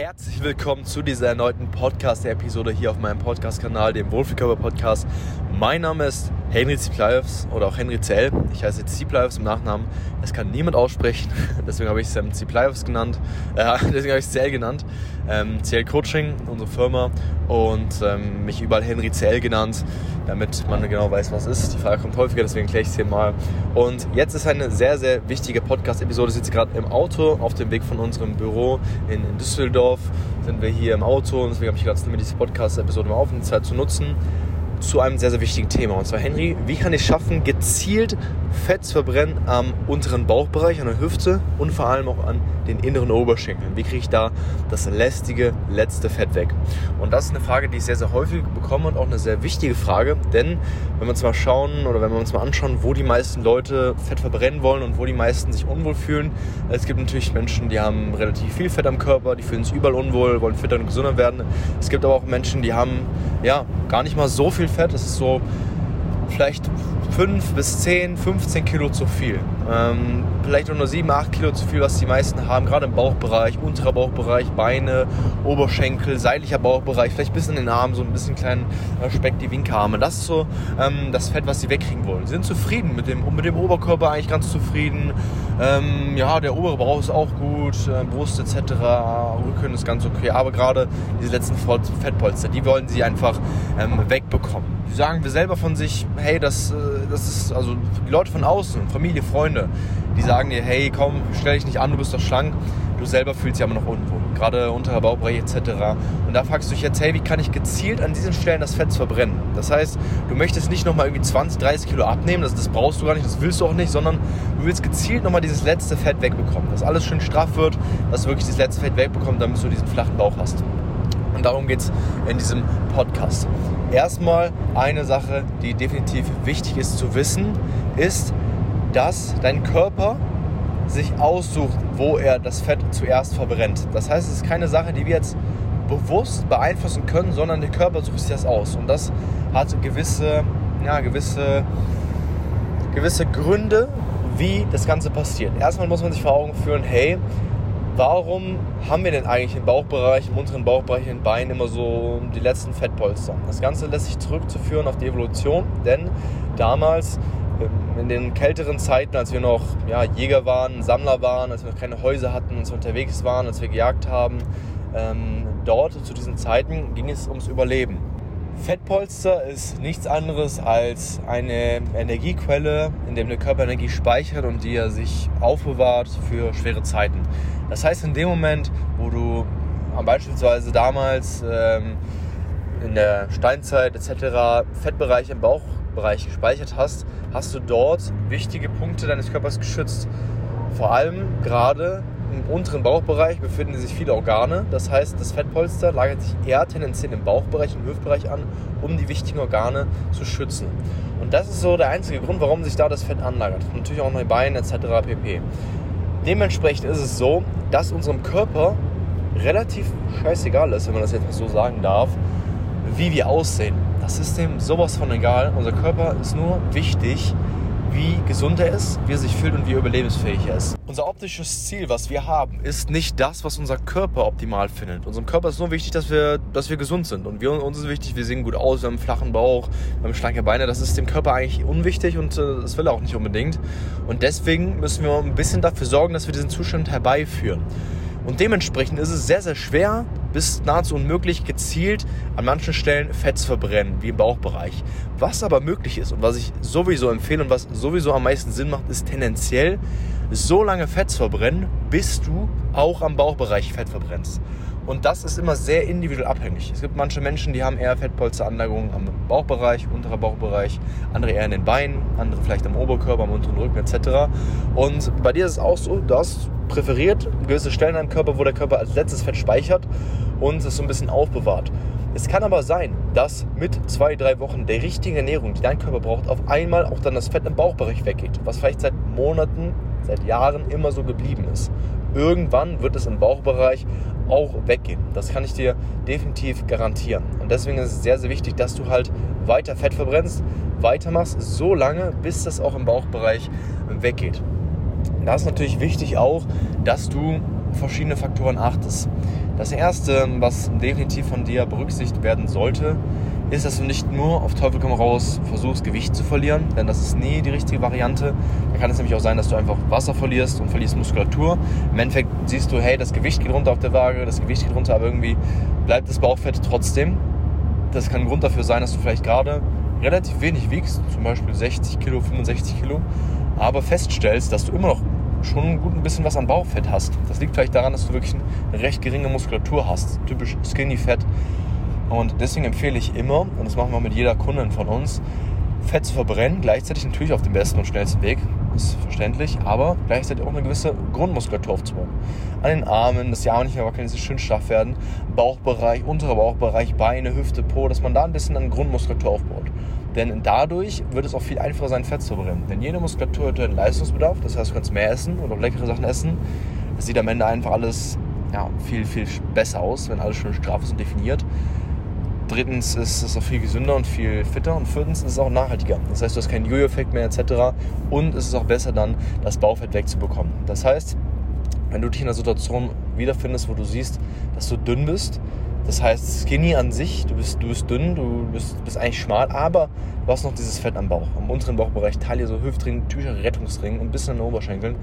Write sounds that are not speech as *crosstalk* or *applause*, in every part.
Herzlich willkommen zu dieser erneuten Podcast-Episode hier auf meinem Podcast-Kanal, dem Wohlfühlkörper-Podcast. Mein Name ist Henry Ziplaevs oder auch Henry Zell. Ich heiße Ziplaevs im Nachnamen. Das kann niemand aussprechen, *laughs* deswegen habe ich es ähm, Ziplaevs genannt. *laughs* Äh, deswegen habe ich es Zell genannt. Ähm, Zell Coaching, unsere Firma. Und ähm, mich überall Henry Zell genannt, damit man genau weiß, was ist. Die Frage kommt häufiger, deswegen kläre ich es hier mal. Und jetzt ist eine sehr, sehr wichtige Podcast-Episode. Ich sitze gerade im Auto auf dem Weg von unserem Büro in, in Düsseldorf. Sind wir hier im Auto und deswegen habe ich gerade diese Podcast-Episode mal auf, um die Zeit zu nutzen zu einem sehr, sehr wichtigen Thema. Und zwar, Henry, wie kann ich schaffen, gezielt Fett zu verbrennen am unteren Bauchbereich, an der Hüfte und vor allem auch an den inneren Oberschenkeln? Wie kriege ich da das lästige, letzte Fett weg? Und das ist eine Frage, die ich sehr, sehr häufig bekomme und auch eine sehr wichtige Frage, denn wenn wir uns mal schauen oder wenn wir uns mal anschauen, wo die meisten Leute Fett verbrennen wollen und wo die meisten sich unwohl fühlen, es gibt natürlich Menschen, die haben relativ viel Fett am Körper, die fühlen sich überall unwohl, wollen fitter und gesünder werden. Es gibt aber auch Menschen, die haben ja gar nicht mal so viel Fett, das ist so vielleicht 5 bis 10, 15 Kilo zu viel. Ähm, vielleicht auch nur 7, 8 Kilo zu viel, was die meisten haben, gerade im Bauchbereich, unterer Bauchbereich, Beine, Oberschenkel, seitlicher Bauchbereich, vielleicht bis in den Arm, so ein bisschen kleinen äh, Speck, die Winkarme. Das ist so ähm, das Fett, was sie wegkriegen wollen. Sie sind zufrieden mit dem, mit dem Oberkörper, eigentlich ganz zufrieden. Ähm, ja, der obere Bauch ist auch gut, äh, Brust etc., Rücken ist ganz okay, aber gerade diese letzten Fettpolster, die wollen sie einfach ähm, wegbekommen. Die sagen wir selber von sich, hey, das, äh, das ist, also die Leute von außen, Familie, Freunde, die sagen dir, hey, komm, stell dich nicht an, du bist doch schlank. Du selber fühlst dich aber noch unwohl, gerade unterer Bauchbereich etc. Und da fragst du dich jetzt, hey, wie kann ich gezielt an diesen Stellen das Fett verbrennen? Das heißt, du möchtest nicht nochmal irgendwie 20, 30 Kilo abnehmen, das, das brauchst du gar nicht, das willst du auch nicht, sondern du willst gezielt nochmal dieses letzte Fett wegbekommen, dass alles schön straff wird, dass du wirklich dieses letzte Fett wegbekommst, damit du diesen flachen Bauch hast. Und darum geht es in diesem Podcast. Erstmal eine Sache, die definitiv wichtig ist zu wissen, ist, dass dein Körper sich aussucht, wo er das Fett zuerst verbrennt. Das heißt, es ist keine Sache, die wir jetzt bewusst beeinflussen können, sondern der Körper sucht sich das aus. Und das hat gewisse, ja, gewisse, gewisse Gründe, wie das Ganze passiert. Erstmal muss man sich vor Augen führen, hey, warum haben wir denn eigentlich im Bauchbereich, im unteren Bauchbereich, in den Beinen immer so die letzten Fettpolster? Das Ganze lässt sich zurückzuführen auf die Evolution, denn damals in den kälteren Zeiten, als wir noch ja, Jäger waren, Sammler waren, als wir noch keine Häuser hatten, als wir unterwegs waren, als wir gejagt haben, ähm, dort zu diesen Zeiten ging es ums Überleben. Fettpolster ist nichts anderes als eine Energiequelle, in der der Körper Energie speichert und die er sich aufbewahrt für schwere Zeiten. Das heißt, in dem Moment, wo du beispielsweise damals ähm, in der Steinzeit etc. Fettbereich im Bauch Bereich gespeichert hast, hast du dort wichtige Punkte deines Körpers geschützt. Vor allem gerade im unteren Bauchbereich befinden sich viele Organe. Das heißt, das Fettpolster lagert sich eher tendenziell im Bauchbereich, im Hüftbereich an, um die wichtigen Organe zu schützen. Und das ist so der einzige Grund, warum sich da das Fett anlagert. Natürlich auch die Beine etc. pp. Dementsprechend ist es so, dass unserem Körper relativ scheißegal ist, wenn man das jetzt mal so sagen darf, wie wir aussehen. Dem sowas von egal. Unser Körper ist nur wichtig, wie gesund er ist, wie er sich fühlt und wie überlebensfähig er ist. Unser optisches Ziel, was wir haben, ist nicht das, was unser Körper optimal findet. Unserem Körper ist nur wichtig, dass wir, dass wir gesund sind. Und wir, uns ist wichtig, wir sehen gut aus, wir haben einen flachen Bauch, wir haben schlanke Beine. Das ist dem Körper eigentlich unwichtig und äh, das will er auch nicht unbedingt. Und deswegen müssen wir ein bisschen dafür sorgen, dass wir diesen Zustand herbeiführen. Und dementsprechend ist es sehr, sehr schwer, bis nahezu unmöglich, gezielt an manchen Stellen Fett zu verbrennen, wie im Bauchbereich. Was aber möglich ist und was ich sowieso empfehle und was sowieso am meisten Sinn macht, ist tendenziell so lange Fett zu verbrennen, bis du auch am Bauchbereich Fett verbrennst. Und das ist immer sehr individuell abhängig. Es gibt manche Menschen, die haben eher Fettpolsteranlagerungen am Bauchbereich, unterer Bauchbereich, andere eher in den Beinen, andere vielleicht am Oberkörper, am unteren Rücken etc. Und bei dir ist es auch so, du hast präferiert gewisse Stellen am Körper, wo der Körper als letztes Fett speichert und es so ein bisschen aufbewahrt. Es kann aber sein, dass mit zwei, drei Wochen der richtigen Ernährung, die dein Körper braucht, auf einmal auch dann das Fett im Bauchbereich weggeht, was vielleicht seit Monaten, seit Jahren immer so geblieben ist. Irgendwann wird es im Bauchbereich auch weggehen. Das kann ich dir definitiv garantieren. Und deswegen ist es sehr, sehr wichtig, dass du halt weiter Fett verbrennst, weitermachst, so lange, bis das auch im Bauchbereich weggeht. Da ist natürlich wichtig auch, dass du verschiedene Faktoren achtest. Das Erste, was definitiv von dir berücksichtigt werden sollte, ist, dass du nicht nur auf Teufel komm raus versuchst, Gewicht zu verlieren, denn das ist nie die richtige Variante. Kann es nämlich auch sein, dass du einfach Wasser verlierst und verlierst Muskulatur. Im Endeffekt siehst du, hey, das Gewicht geht runter auf der Waage, das Gewicht geht runter, aber irgendwie bleibt das Bauchfett trotzdem. Das kann ein Grund dafür sein, dass du vielleicht gerade relativ wenig wiegst, zum Beispiel 60 Kilo, 65 Kilo, aber feststellst, dass du immer noch schon gut ein bisschen was an Bauchfett hast. Das liegt vielleicht daran, dass du wirklich eine recht geringe Muskulatur hast, typisch Skinny Fett. Und deswegen empfehle ich immer, und das machen wir mit jeder Kundin von uns, Fett zu verbrennen, gleichzeitig natürlich auf dem besten und schnellsten Weg, ist verständlich, aber gleichzeitig auch eine gewisse Grundmuskulatur aufzubauen. An den Armen, dass die Arme nicht mehr wackeln, dass sie schön straff werden, Bauchbereich, unterer Bauchbereich, Beine, Hüfte, Po, dass man da ein bisschen an Grundmuskulatur aufbaut. Denn dadurch wird es auch viel einfacher sein, Fett zu verbrennen. Denn jede Muskulatur hat einen Leistungsbedarf, das heißt, du kannst mehr essen und auch leckere Sachen essen. Es sieht am Ende einfach alles ja, viel, viel besser aus, wenn alles schön straff ist und definiert. Drittens ist es auch viel gesünder und viel fitter. Und viertens ist es auch nachhaltiger. Das heißt, du hast keinen Jojo-Effekt mehr etc. Und es ist auch besser dann, das Bauchfett wegzubekommen. Das heißt, wenn du dich in einer Situation wiederfindest, wo du siehst, dass du dünn bist, das heißt, Skinny an sich, du bist, du bist dünn, du bist, bist eigentlich schmal, aber du hast noch dieses Fett am Bauch. Am unteren Bauchbereich, Taille, so Hüftring, typischer Rettungsring und ein bisschen an den Oberschenkeln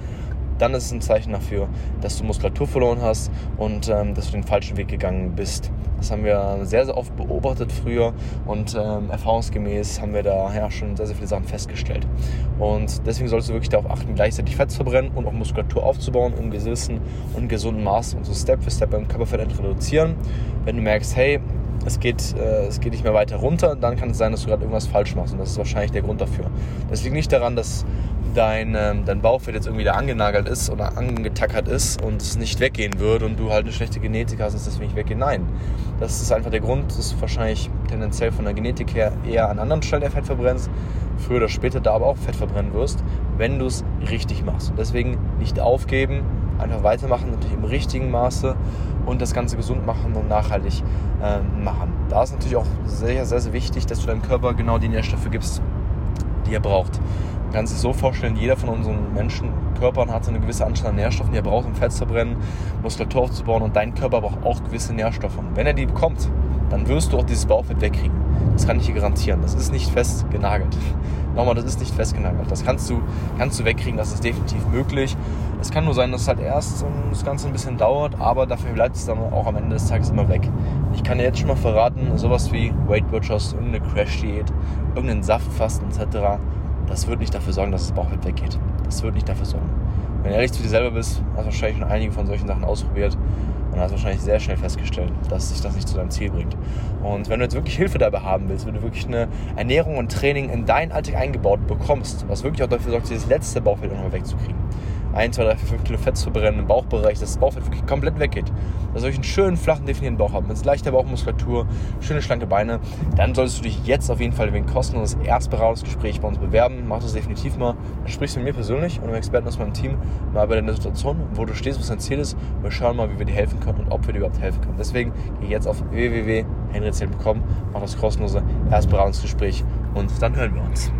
dann ist es ein Zeichen dafür, dass du Muskulatur verloren hast und ähm, dass du den falschen Weg gegangen bist. Das haben wir sehr, sehr oft beobachtet früher und ähm, erfahrungsgemäß haben wir da ja, schon sehr, sehr viele Sachen festgestellt. Und deswegen solltest du wirklich darauf achten, gleichzeitig Fett zu verbrennen und auch Muskulatur aufzubauen im gewissen und gesunden Maß und so Step für Step beim Körperfett reduzieren. Wenn du merkst, hey, es geht, äh, es geht nicht mehr weiter runter, dann kann es sein, dass du gerade irgendwas falsch machst. Und das ist wahrscheinlich der Grund dafür. Das liegt nicht daran, dass dein, ähm, dein Bauchfett jetzt irgendwie da angenagelt ist oder angetackert ist und es nicht weggehen würde und du halt eine schlechte Genetik hast, dass das nicht weggeht. Nein, das ist einfach der Grund, dass du wahrscheinlich tendenziell von der Genetik her eher an anderen Stellen der Fett verbrennst, früher oder später da aber auch Fett verbrennen wirst, wenn du es richtig machst. Und deswegen nicht aufgeben, einfach weitermachen, natürlich im richtigen Maße und das Ganze gesund machen und nachhaltig äh, machen. Da ist natürlich auch sehr, sehr, sehr wichtig, dass du deinem Körper genau die Nährstoffe gibst, die er braucht. Man kann sich so vorstellen, jeder von unseren Menschenkörpern hat so eine gewisse Anzahl an Nährstoffen, die er braucht, um Fett zu brennen, Muskulatur aufzubauen und dein Körper braucht auch gewisse Nährstoffe. Und wenn er die bekommt, dann wirst du auch dieses Bauchfett wegkriegen. Das kann ich dir garantieren. Das ist nicht fest genagelt. *laughs* Nochmal, das ist nicht fest genagelt. Das kannst du, kannst du wegkriegen, das ist definitiv möglich. Es kann nur sein, dass es halt erst das Ganze ein bisschen dauert, aber dafür bleibt es dann auch am Ende des Tages immer weg. Ich kann dir jetzt schon mal verraten, sowas wie Weight Watchers, irgendeine Crash-Diät, irgendeinen Saftfasten etc., das wird nicht dafür sorgen, dass das Bauchfett weggeht. Das wird nicht dafür sorgen. Wenn du ehrlich zu dir selber bist, hast du wahrscheinlich schon einige von solchen Sachen ausprobiert und hast wahrscheinlich sehr schnell festgestellt, dass sich das nicht zu deinem Ziel bringt. Und wenn du jetzt wirklich Hilfe dabei haben willst, wenn du wirklich eine Ernährung und Training in deinen Alltag eingebaut bekommst, was wirklich auch dafür sorgt, dieses letzte Bauchfett nochmal wegzukriegen, 1, 2, 3, 4, 5 Kilo Fett zu brennen im Bauchbereich, dass das Bauchfett wirklich komplett weggeht. Dass euch einen schönen, flachen, definierten Bauch habt, mit leichter Bauchmuskulatur, schöne, schlanke Beine, dann solltest du dich jetzt auf jeden Fall wegen kostenloses Erstberatungsgespräch bei uns bewerben. Mach das definitiv mal. Dann sprichst du mit mir persönlich und einem Experten aus meinem Team mal über deine Situation, wo du stehst, was dein Ziel ist. Wir schauen mal, wie wir dir helfen können und ob wir dir überhaupt helfen können. Deswegen geh jetzt auf www.henryzell.com, mach das kostenlose Erstberatungsgespräch und dann hören wir uns.